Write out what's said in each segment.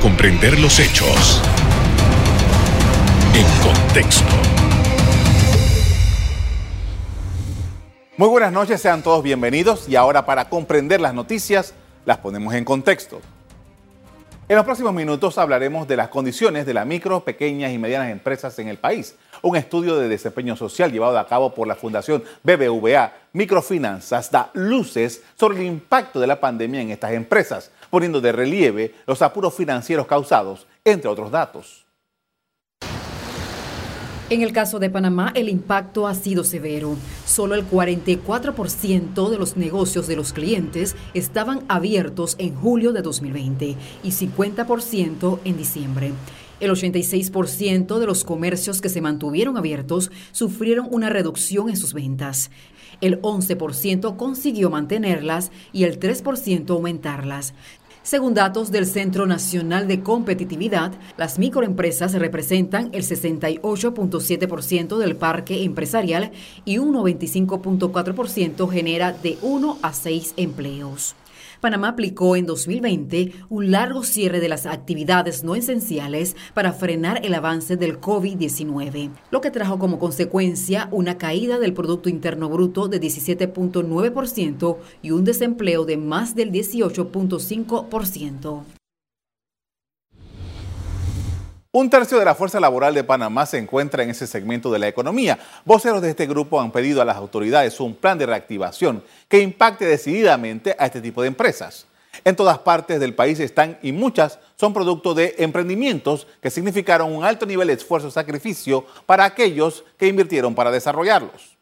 comprender los hechos en contexto. Muy buenas noches, sean todos bienvenidos y ahora para comprender las noticias las ponemos en contexto. En los próximos minutos hablaremos de las condiciones de las micro, pequeñas y medianas empresas en el país. Un estudio de desempeño social llevado a cabo por la Fundación BBVA Microfinanzas da luces sobre el impacto de la pandemia en estas empresas, poniendo de relieve los apuros financieros causados, entre otros datos. En el caso de Panamá, el impacto ha sido severo. Solo el 44% de los negocios de los clientes estaban abiertos en julio de 2020 y 50% en diciembre. El 86% de los comercios que se mantuvieron abiertos sufrieron una reducción en sus ventas. El 11% consiguió mantenerlas y el 3% aumentarlas. Según datos del Centro Nacional de Competitividad, las microempresas representan el 68.7% del parque empresarial y un 95.4% genera de 1 a 6 empleos. Panamá aplicó en 2020 un largo cierre de las actividades no esenciales para frenar el avance del COVID-19, lo que trajo como consecuencia una caída del Producto Interno Bruto de 17.9% y un desempleo de más del 18.5%. Un tercio de la fuerza laboral de Panamá se encuentra en ese segmento de la economía. Voceros de este grupo han pedido a las autoridades un plan de reactivación que impacte decididamente a este tipo de empresas. En todas partes del país están y muchas son producto de emprendimientos que significaron un alto nivel de esfuerzo y sacrificio para aquellos que invirtieron para desarrollarlos.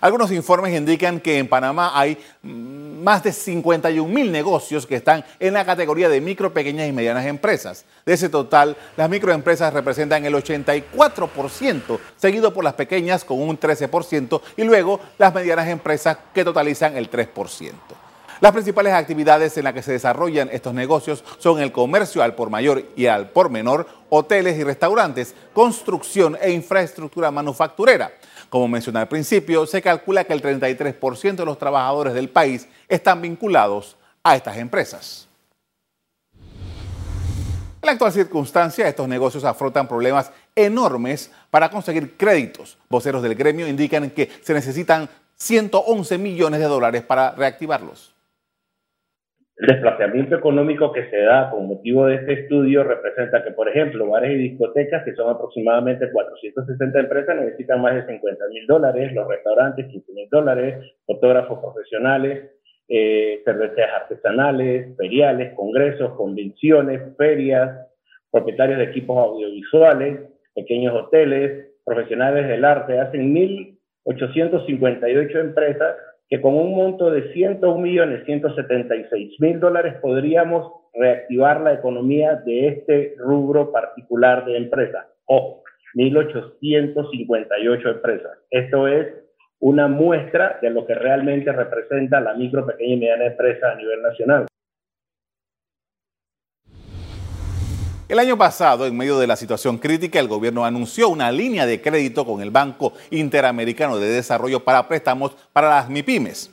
Algunos informes indican que en Panamá hay más de 51 mil negocios que están en la categoría de micro, pequeñas y medianas empresas. De ese total, las microempresas representan el 84%, seguido por las pequeñas con un 13% y luego las medianas empresas que totalizan el 3%. Las principales actividades en las que se desarrollan estos negocios son el comercio al por mayor y al por menor, hoteles y restaurantes, construcción e infraestructura manufacturera. Como mencioné al principio, se calcula que el 33% de los trabajadores del país están vinculados a estas empresas. En la actual circunstancia, estos negocios afrontan problemas enormes para conseguir créditos. Voceros del gremio indican que se necesitan 111 millones de dólares para reactivarlos. El desplazamiento económico que se da con motivo de este estudio representa que, por ejemplo, bares y discotecas, que son aproximadamente 460 empresas, necesitan más de 50 mil dólares, los restaurantes 15 mil dólares, fotógrafos profesionales, eh, artesanales, feriales, congresos, convenciones, ferias, propietarios de equipos audiovisuales, pequeños hoteles, profesionales del arte, hacen 1.858 empresas que con un monto de 101 millones 176 mil dólares podríamos reactivar la economía de este rubro particular de empresas. Ojo, 1.858 empresas. Esto es una muestra de lo que realmente representa la micro, pequeña y mediana empresa a nivel nacional. El año pasado, en medio de la situación crítica, el gobierno anunció una línea de crédito con el Banco Interamericano de Desarrollo para préstamos para las MIPIMES.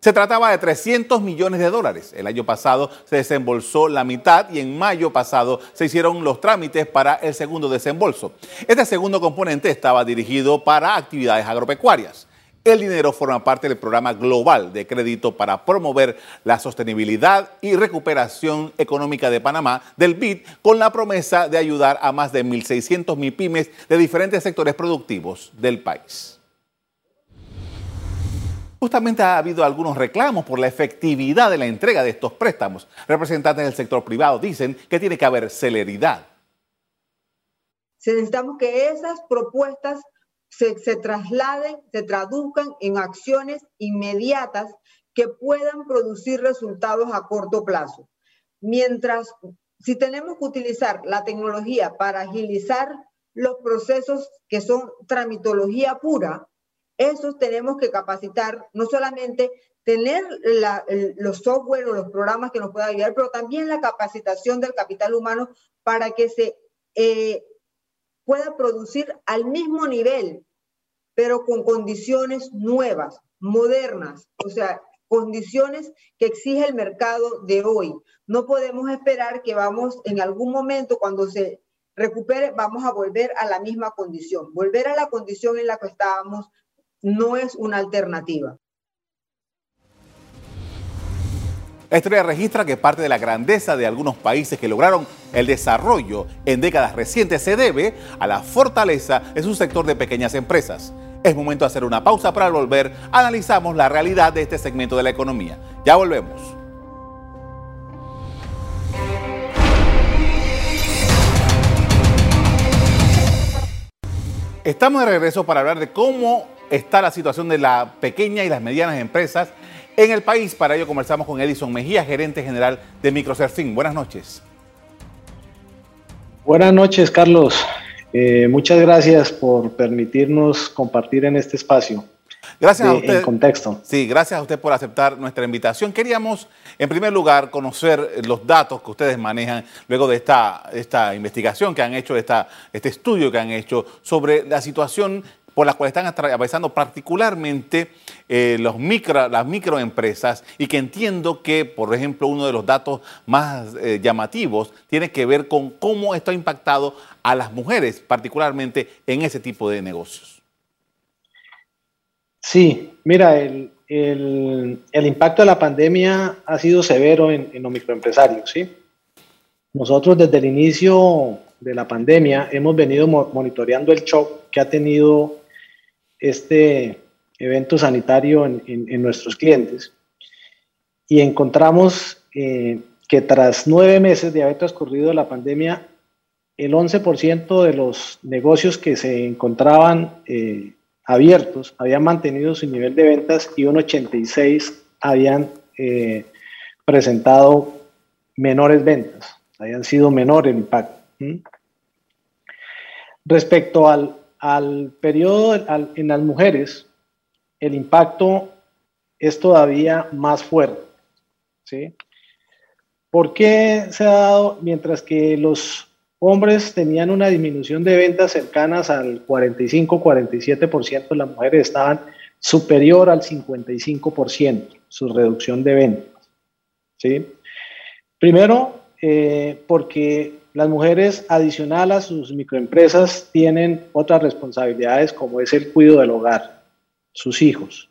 Se trataba de 300 millones de dólares. El año pasado se desembolsó la mitad y en mayo pasado se hicieron los trámites para el segundo desembolso. Este segundo componente estaba dirigido para actividades agropecuarias. El dinero forma parte del programa global de crédito para promover la sostenibilidad y recuperación económica de Panamá, del BID, con la promesa de ayudar a más de 1.600 MIPIMES de diferentes sectores productivos del país. Justamente ha habido algunos reclamos por la efectividad de la entrega de estos préstamos. Representantes del sector privado dicen que tiene que haber celeridad. Necesitamos que esas propuestas se, trasladen, se traduzcan en acciones inmediatas que puedan producir resultados a corto plazo. Mientras, si tenemos que utilizar la tecnología para agilizar los procesos que son tramitología pura, esos tenemos que capacitar, no solamente tener los software o los programas que nos puedan ayudar, pero también la capacitación del capital humano para que se eh, pueda producir al mismo nivel, pero con condiciones nuevas, modernas, o sea, condiciones que exige el mercado de hoy. No podemos esperar que vamos en algún momento cuando se recupere, vamos a volver a la misma condición. Volver a la condición en la que estábamos no es una alternativa. La historia registra que parte de la grandeza de algunos países que lograron el desarrollo en décadas recientes se debe a la fortaleza de su sector de pequeñas empresas. Es momento de hacer una pausa para volver. Analizamos la realidad de este segmento de la economía. Ya volvemos. Estamos de regreso para hablar de cómo está la situación de la pequeña y las medianas empresas en el país. Para ello conversamos con Edison Mejía, gerente general de Microsurfing. Buenas noches. Buenas noches, Carlos. Eh, muchas gracias por permitirnos compartir en este espacio. Gracias a usted. En contexto. Sí, gracias a usted por aceptar nuestra invitación. Queríamos, en primer lugar, conocer los datos que ustedes manejan luego de esta, esta investigación que han hecho, esta, este estudio que han hecho sobre la situación por las cuales están atravesando particularmente eh, los micro, las microempresas y que entiendo que, por ejemplo, uno de los datos más eh, llamativos tiene que ver con cómo esto ha impactado a las mujeres, particularmente en ese tipo de negocios. Sí, mira, el, impacto de la pandemia ha sido severo en, en los microempresarios, ¿sí? Nosotros desde el inicio de la pandemia hemos venido monitoreando el shock que ha tenido este evento sanitario en, nuestros clientes y encontramos eh, que tras nueve meses de haber transcurrido la pandemia, el 11% de los negocios que se encontraban eh, abiertos habían mantenido su nivel de ventas y un 86% habían eh, presentado menores ventas, habían sido menor el impacto. Respecto al, al periodo en las mujeres, el impacto es todavía más fuerte. ¿sí? ¿Por qué se ha dado mientras que los hombres tenían una disminución de ventas cercanas al 45-47%, las mujeres estaban superior al 55% su reducción de ventas? ¿sí? Primero, eh, porque las mujeres, adicional a sus microempresas, tienen otras responsabilidades como es el cuidado del hogar, sus hijos,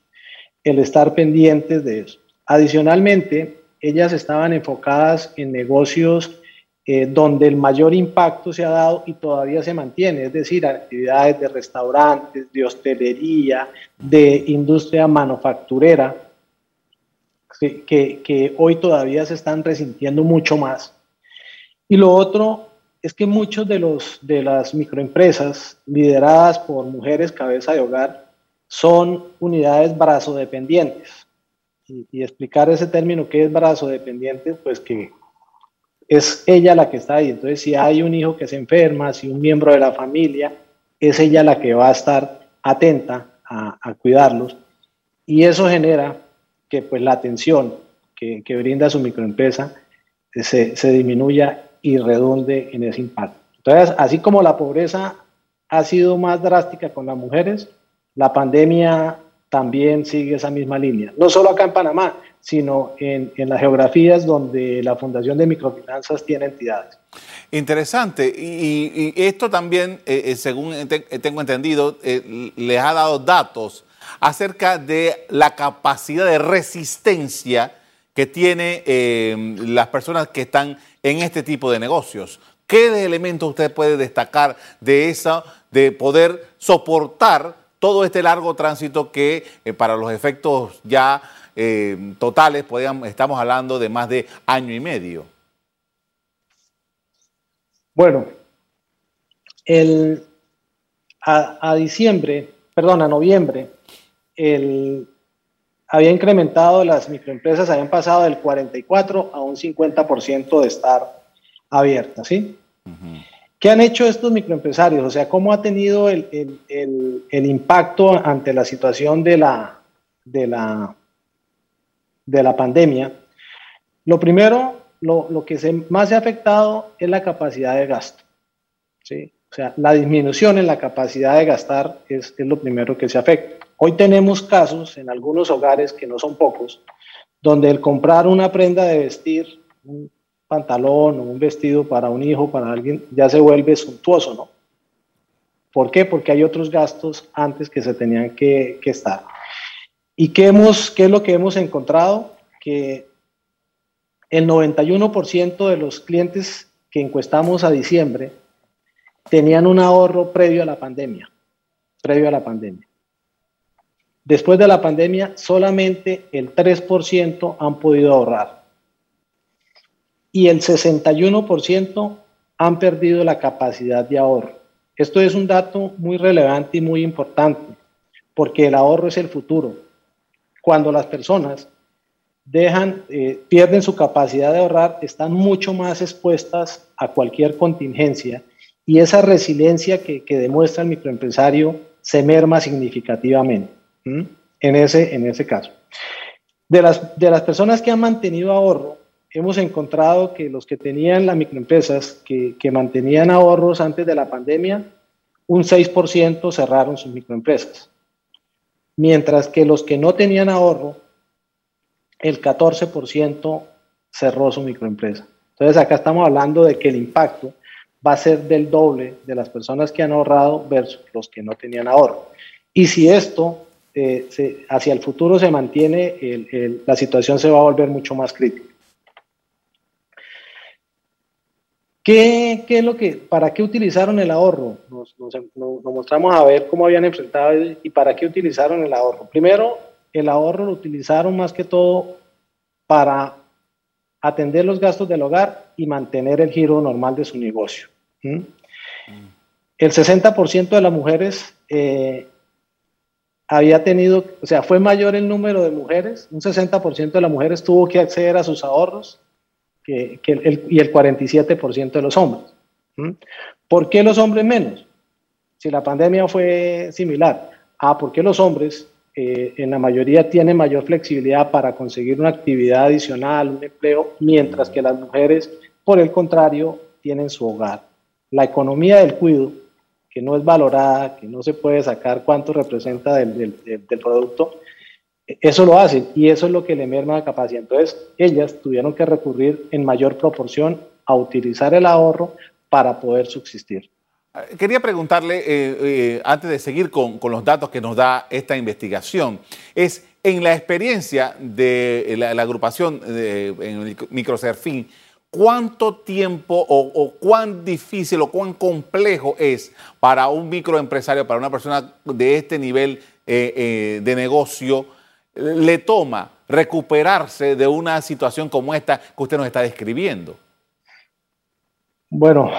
el estar pendientes de eso. Adicionalmente, ellas estaban enfocadas en negocios eh, donde el mayor impacto se ha dado y todavía se mantiene, es decir, actividades de restaurantes, de hostelería, de industria manufacturera, que, que hoy todavía se están resintiendo mucho más y lo otro es que muchos de, los, de las microempresas lideradas por mujeres cabeza de hogar son unidades brazodependientes. Y, y explicar ese término, ¿qué es brazodependiente? Pues que es ella la que está ahí. Entonces, si hay un hijo que se enferma, si un miembro de la familia, es ella la que va a estar atenta a, cuidarlos. Y eso genera que pues, la atención que, que brinda su microempresa se, se disminuya y redonde en ese impacto. Entonces, así como la pobreza ha sido más drástica con las mujeres, la pandemia también sigue esa misma línea. No solo acá en Panamá, sino en, las geografías donde la Fundación de Microfinanzas tiene entidades. Interesante. Y, esto también, eh, eh, según tengo entendido, eh, les ha dado datos acerca de la capacidad de resistencia que tiene las personas que están en este tipo de negocios. ¿Qué elementos usted puede destacar de eso, de poder soportar todo este largo tránsito que eh, para los efectos ya eh, totales estamos hablando de más de año y medio? Bueno, el, a, a diciembre, perdón, a noviembre, el, había incrementado, las microempresas habían pasado del 44 a un 50% de estar abiertas, ¿sí? ¿Qué han hecho estos microempresarios? O sea, ¿cómo ha tenido el, impacto ante la situación de la, de la, de la pandemia? Lo primero, lo, que se, más se ha afectado es la capacidad de gasto, ¿sí? O sea, la disminución en la capacidad de gastar es, es lo primero que se afecta. Hoy tenemos casos en algunos hogares, que no son pocos, donde el comprar una prenda de vestir, un pantalón o un vestido para un hijo, para alguien, ya se vuelve suntuoso, ¿no? ¿Por qué? Porque hay otros gastos antes que se tenían que, estar. ¿Y qué, hemos, qué es lo que hemos encontrado? Que el 91% de los clientes que encuestamos a diciembre tenían un ahorro previo a la pandemia, previo a la pandemia. Después de la pandemia, solamente el 3% han podido ahorrar. Y el 61% han perdido la capacidad de ahorro. Esto es un dato muy relevante y muy importante, porque el ahorro es el futuro. Cuando las personas dejan, eh, pierden su capacidad de ahorrar, están mucho más expuestas a cualquier contingencia y esa resiliencia que, demuestra el microempresario se merma significativamente en, ese, en ese caso. De las, de las personas que han mantenido ahorro, hemos encontrado que los que tenían las microempresas, que, que mantenían ahorros antes de la pandemia, un 6% cerraron sus microempresas. Mientras que los que no tenían ahorro, el 14% cerró su microempresa. Entonces acá estamos hablando de que el impacto va a ser del doble de las personas que han ahorrado versus los que no tenían ahorro. Y si esto hacia el futuro se mantiene, la situación se va a volver mucho más crítica. ¿Qué, ¿Qué, es lo que, para qué utilizaron el ahorro? Nos, mostramos a ver cómo habían enfrentado y para qué utilizaron el ahorro. Primero, el ahorro lo utilizaron más que todo para atender los gastos del hogar y mantener el giro normal de su negocio. El 60% de las mujeres eh, había tenido, o sea, fue mayor el número de mujeres, un 60% de las mujeres tuvo que acceder a sus ahorros que, el, y el 47% de los hombres. ¿Por qué los hombres menos? Si la pandemia fue similar. Ah, porque los hombres eh, en la mayoría tienen mayor flexibilidad para conseguir una actividad adicional, un empleo, mientras que las mujeres, por el contrario, tienen su hogar. La economía del cuido, que no es valorada, que no se puede sacar cuánto representa del, del producto, eso lo hacen y eso es lo que le merma la capacidad. Entonces, ellas tuvieron que recurrir en mayor proporción a utilizar el ahorro para poder subsistir. Quería preguntarle, eh, eh, antes de seguir con, los datos que nos da esta investigación, es en la experiencia de la, agrupación de, en el Microserfín, ¿cuánto tiempo o, cuán difícil o cuán complejo es para un microempresario, para una persona de este nivel eh, de negocio, le toma recuperarse de una situación como esta que usted nos está describiendo? Bueno,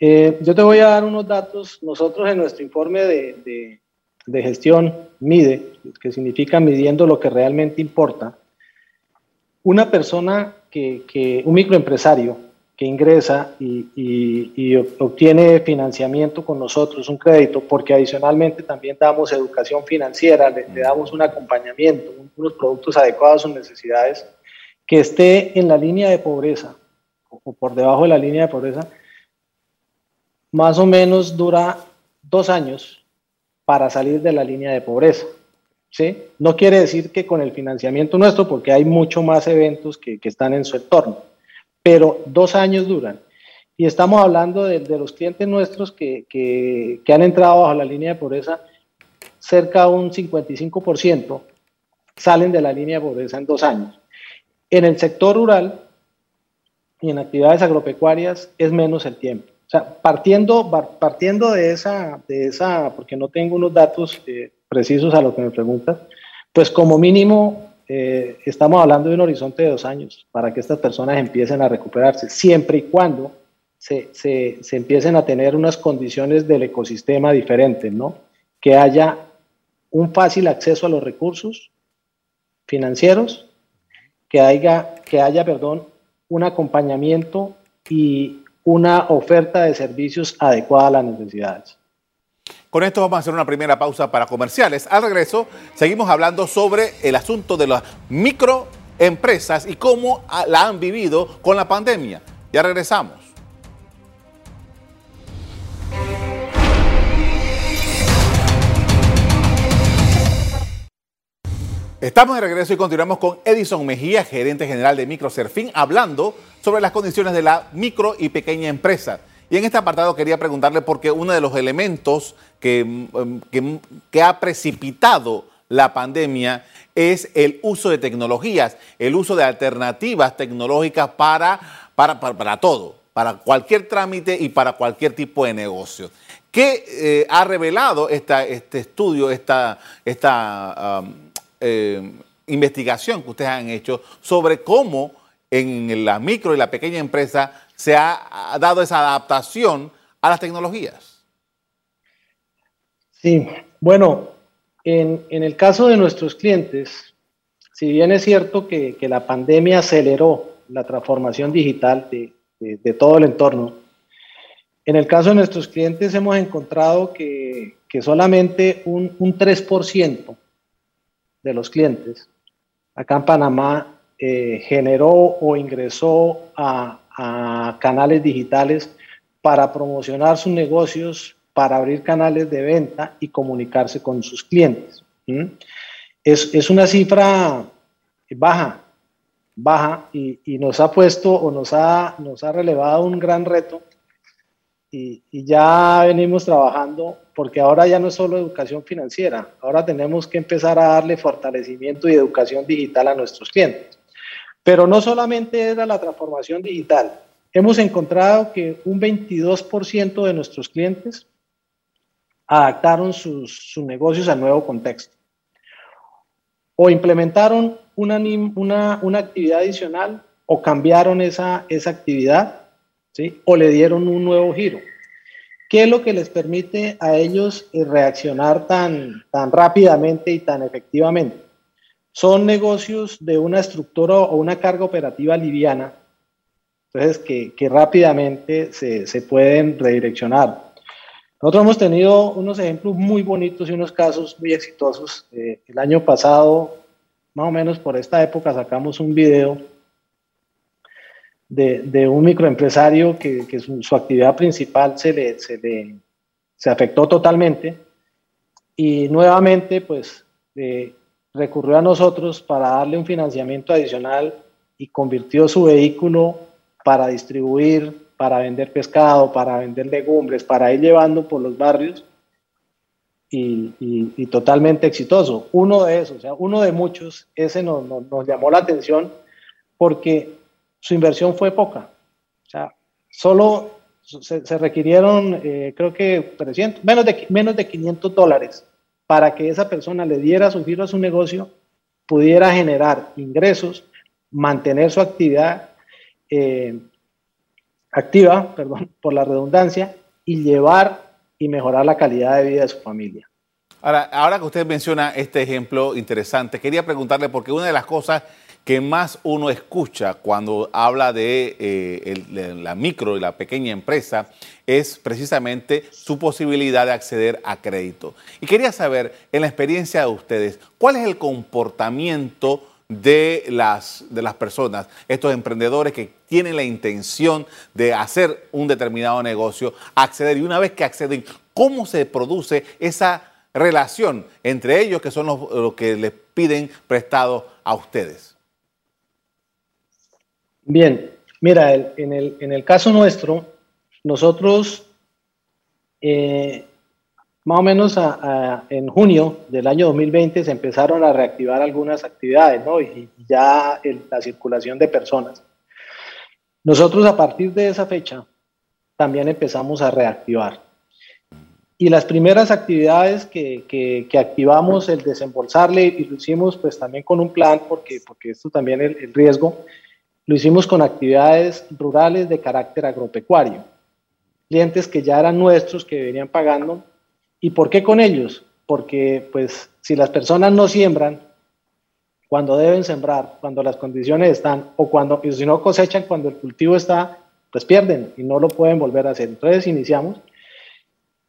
eh, yo te voy a dar unos datos. Nosotros en nuestro informe de, gestión MIDE, que significa midiendo lo que realmente importa, una persona que, un microempresario que ingresa y, obtiene financiamiento con nosotros, un crédito, porque adicionalmente también damos educación financiera, le, damos un acompañamiento, unos productos adecuados a sus necesidades, que esté en la línea de pobreza o por debajo de la línea de pobreza, más o menos dura dos años para salir de la línea de pobreza. ¿Sí? No quiere decir que con el financiamiento nuestro, porque hay mucho más eventos que, están en su entorno pero dos años duran. Y estamos hablando de, los clientes nuestros que, que, han entrado bajo la línea de pobreza, cerca de un 55% salen de la línea de pobreza en dos años. En el sector rural y en actividades agropecuarias es menos el tiempo. O sea, partiendo, partiendo de, esa, de esa, porque no tengo unos datos eh, precisos a lo que me preguntas, pues como mínimo eh, estamos hablando de un horizonte de dos años para que estas personas empiecen a recuperarse, siempre y cuando se, se, se empiecen a tener unas condiciones del ecosistema diferentes, ¿no? Que haya un fácil acceso a los recursos financieros, que haya, que haya perdón, un acompañamiento y una oferta de servicios adecuada a las necesidades. Con esto vamos a hacer una primera pausa para comerciales. Al regreso, seguimos hablando sobre el asunto de las microempresas y cómo la han vivido con la pandemia. Ya regresamos. Estamos de regreso y continuamos con Edison Mejía, gerente general de Microserfín, hablando sobre las condiciones de la micro y pequeña empresa. Y en este apartado quería preguntarle porque uno de los elementos que, mm, que, ha precipitado la pandemia es el uso de tecnologías, el uso de alternativas tecnológicas para, para, para, todo, para cualquier trámite y para cualquier tipo de negocio. ¿Qué eh, ha revelado esta, este estudio, esta, esta eh, investigación que ustedes han hecho sobre cómo en la micro y la pequeña empresa se ha dado esa adaptación a las tecnologías. Sí, bueno, en, el caso de nuestros clientes, si bien es cierto que, la pandemia aceleró la transformación digital de, todo el entorno, en el caso de nuestros clientes hemos encontrado que, solamente un, un 3% de los clientes acá en Panamá eh, generó o ingresó a, canales digitales para promocionar sus negocios, para abrir canales de venta y comunicarse con sus clientes. Es, una cifra baja, baja y, y, nos ha puesto o nos ha, nos ha relevado un gran reto y, ya venimos trabajando porque ahora ya no es solo educación financiera, ahora tenemos que empezar a darle fortalecimiento y educación digital a nuestros clientes. Pero no solamente era la transformación digital, hemos encontrado que un 22% de nuestros clientes adaptaron sus, negocios al nuevo contexto o implementaron una, actividad adicional o cambiaron esa, esa actividad o le dieron un nuevo giro. ¿Qué es lo que les permite a ellos reaccionar tan, tan rápidamente y tan efectivamente? Son negocios de una estructura o una carga operativa liviana, entonces que, que rápidamente se, se, pueden redireccionar. Nosotros hemos tenido unos ejemplos muy bonitos y unos casos muy exitosos. Eh, el año pasado, más o menos por esta época, sacamos un video de, un microempresario que, su, actividad principal se le, se afectó totalmente y nuevamente pues eh, recurrió a nosotros para darle un financiamiento adicional y convirtió su vehículo para distribuir, para vender pescado, para vender legumbres, para ir llevando por los barrios y, totalmente exitoso. Uno de esos, o sea, uno de muchos, ese nos, nos llamó la atención porque su inversión fue poca. O sea, solo se, requirieron, eh, creo que 300, menos de, menos de 500 dólares para que esa persona le diera su giro a su negocio, pudiera generar ingresos, mantener su actividad eh, activa, perdón, por la redundancia, y llevar y mejorar la calidad de vida de su familia. Ahora, ahora que usted menciona este ejemplo interesante, quería preguntarle, porque una de las cosas que más uno escucha cuando habla de, eh, la micro y la pequeña empresa es precisamente su posibilidad de acceder a crédito. Y quería saber, en la experiencia de ustedes, ¿cuál es el comportamiento de las, de las personas, estos emprendedores que tienen la intención de hacer un determinado negocio, acceder y una vez que acceden, ¿cómo se produce esa relación entre ellos que son los que les piden prestado a ustedes? Bien, mira, en, el, en, el, caso nuestro, nosotros eh, más o menos en junio del año 2020 se empezaron a reactivar algunas actividades, ¿no? Y, ya la circulación de personas. Nosotros a partir de esa fecha también empezamos a reactivar. Y las primeras actividades que, que, activamos, el desembolsarle, y lo hicimos pues también con un plan, porque, porque esto también el, el riesgo, lo hicimos con actividades rurales de carácter agropecuario. Clientes que ya eran nuestros, que venían pagando. ¿Y por qué con ellos? Porque pues si las personas no siembran cuando deben sembrar, cuando las condiciones están, o cuando si no cosechan cuando el cultivo está, pues pierden y no lo pueden volver a hacer. Entonces iniciamos.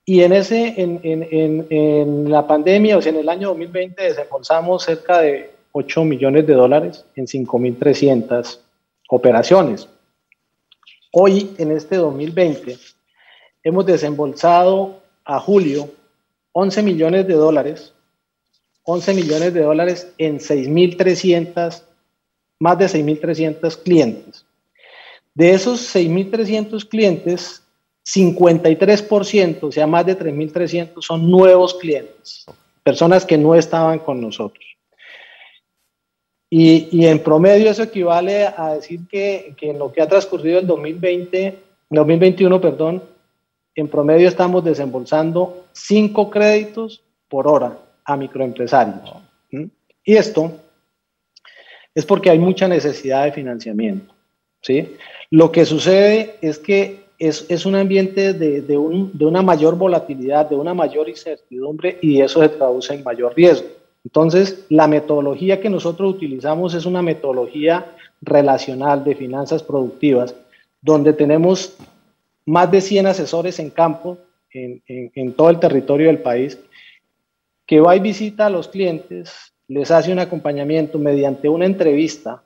Y en, ese, en, en, en la pandemia, o sea, en el año 2020, desembolsamos cerca de 8 millones de dólares en 5.300 operaciones. Hoy, en este 2020, hemos desembolsado a julio 11 millones de dólares 11 millones de dólares en 6.300, más de 6.300 clientes. De esos 6.300 clientes, 53%, o sea, más de 3.300 son nuevos clientes, personas que no estaban con nosotros. Y, en promedio eso equivale a decir que, en lo que ha transcurrido el 2020, 2021, perdón, en promedio estamos desembolsando 5 créditos por hora a microempresarios. Y esto es porque hay mucha necesidad de financiamiento. ¿sí? Lo que sucede es que es, es un ambiente de, de, un, de, una mayor volatilidad, de una mayor incertidumbre y eso se traduce en mayor riesgo. Entonces, la metodología que nosotros utilizamos es una metodología relacional de finanzas productivas, donde tenemos más de 100 asesores en campo en, todo el territorio del país, que va y visita a los clientes, les hace un acompañamiento mediante una entrevista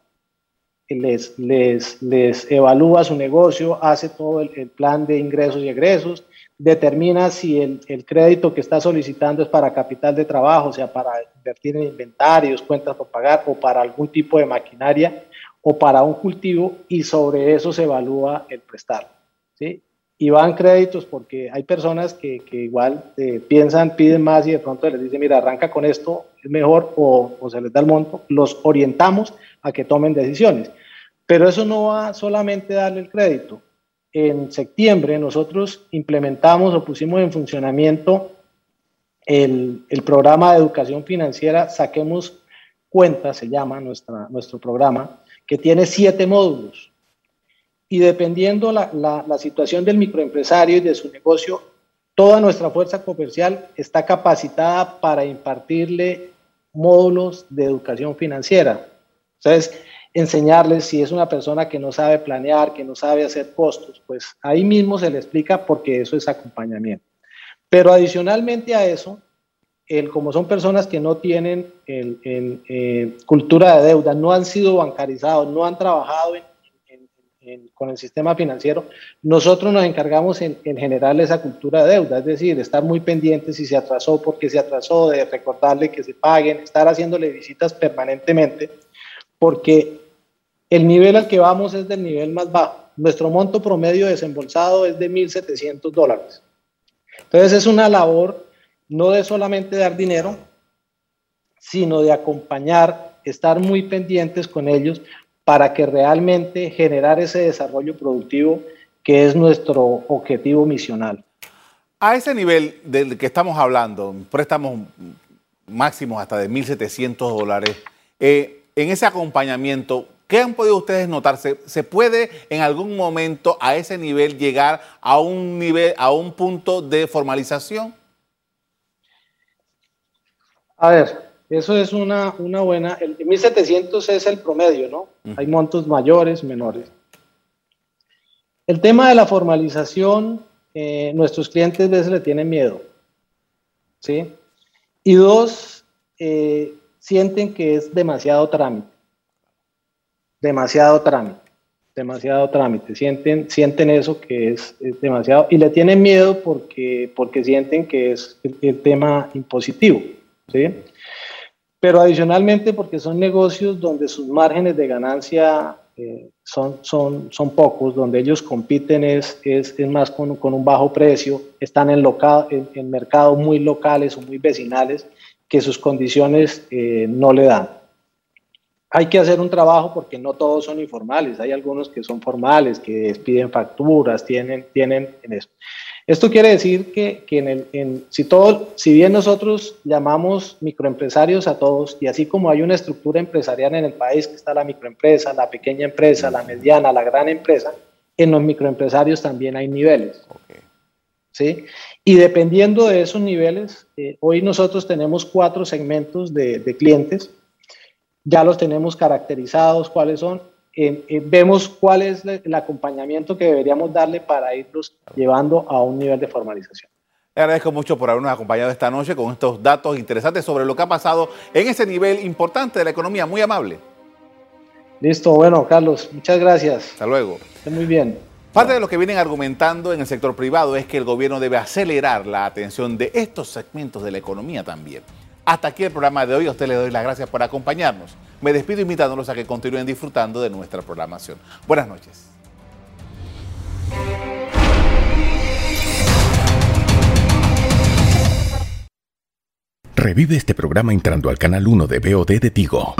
les evalúa su negocio, hace todo el, plan de ingresos y egresos, determina si el, crédito que está solicitando es para capital de trabajo, sea, para invertir en inventarios, cuentas por pagar o para algún tipo de maquinaria o para un cultivo y sobre eso se evalúa el prestar. ¿sí? Y van créditos porque hay personas que, que igual eh, piensan, piden más y de pronto les dicen, mira, arranca con esto, es mejor o, o se les da el monto, los orientamos a que tomen decisiones. Pero eso no va solamente a darle el crédito. En septiembre nosotros implementamos o pusimos en funcionamiento el, el programa de educación financiera Saquemos Cuenta, se llama nuestra, nuestro programa, que tiene siete módulos. Y dependiendo la, la, la situación del microempresario y de su negocio, toda nuestra fuerza comercial está capacitada para impartirle módulos de educación financiera. Entonces, enseñarles si es una persona que no sabe planear, que no sabe hacer costos, pues ahí mismo se le explica porque eso es acompañamiento. Pero adicionalmente a eso, el, como son personas que no tienen el, eh, cultura de deuda, no han sido bancarizados, no han trabajado con el sistema financiero, nosotros nos encargamos en, en, generar esa cultura de deuda, es decir, estar muy pendientes si se atrasó, porque se atrasó, de recordarle que se paguen, estar haciéndole visitas permanentemente porque el nivel al que vamos es del nivel más bajo. Nuestro monto promedio desembolsado es de 1.700 dólares. Entonces es una labor no de solamente dar dinero, sino de acompañar, estar muy pendientes con ellos para que realmente generar ese desarrollo productivo que es nuestro objetivo misional. A ese nivel del que estamos hablando, préstamos máximos hasta de 1.700 dólares, eh, en ese acompañamiento, ¿qué han podido ustedes notar? ¿Se, puede en algún momento a ese nivel llegar a un nivel, a un punto de formalización? A ver, eso es una, una buena. El 1700 es el promedio, ¿no? Hay montos mayores, menores. El tema de la formalización, eh, nuestros clientes a veces le tienen miedo. ¿Sí? Y dos, eh, sienten que es demasiado trámite. Demasiado trámite. Demasiado trámite. Sienten, sienten eso que es, demasiado y le tienen miedo porque, porque sienten que es el, tema impositivo. ¿sí? Pero adicionalmente porque son negocios donde sus márgenes de ganancia eh, son, son, son pocos, donde ellos compiten es, es, es más con, con, un bajo precio, están en, local, en, en mercados muy locales o muy vecinales que sus condiciones eh, no le dan. Hay que hacer un trabajo porque no todos son informales, hay algunos que son formales, que piden facturas, tienen, tienen en eso. Esto quiere decir que, que en el, si, todo, si bien nosotros llamamos microempresarios a todos, y así como hay una estructura empresarial en el país, que está la microempresa, la pequeña empresa, la mediana, la gran empresa, en los microempresarios también hay niveles. ¿Sí? Y dependiendo de esos niveles, eh, hoy nosotros tenemos cuatro segmentos de, de, clientes, ya los tenemos caracterizados, cuáles son, eh, eh, vemos cuál es el acompañamiento que deberíamos darle para irlos llevando a un nivel de formalización. Le agradezco mucho por habernos acompañado esta noche con estos datos interesantes sobre lo que ha pasado en ese nivel importante de la economía. Muy amable. Listo, bueno, Carlos, muchas gracias. Hasta luego. Esté muy bien. Parte de lo que vienen argumentando en el sector privado es que el gobierno debe acelerar la atención de estos segmentos de la economía también. Hasta aquí el programa de hoy. A usted le doy las gracias por acompañarnos. Me despido invitándolos a que continúen disfrutando de nuestra programación. Buenas noches. Revive este programa entrando al canal 1 de BOD de Tigo.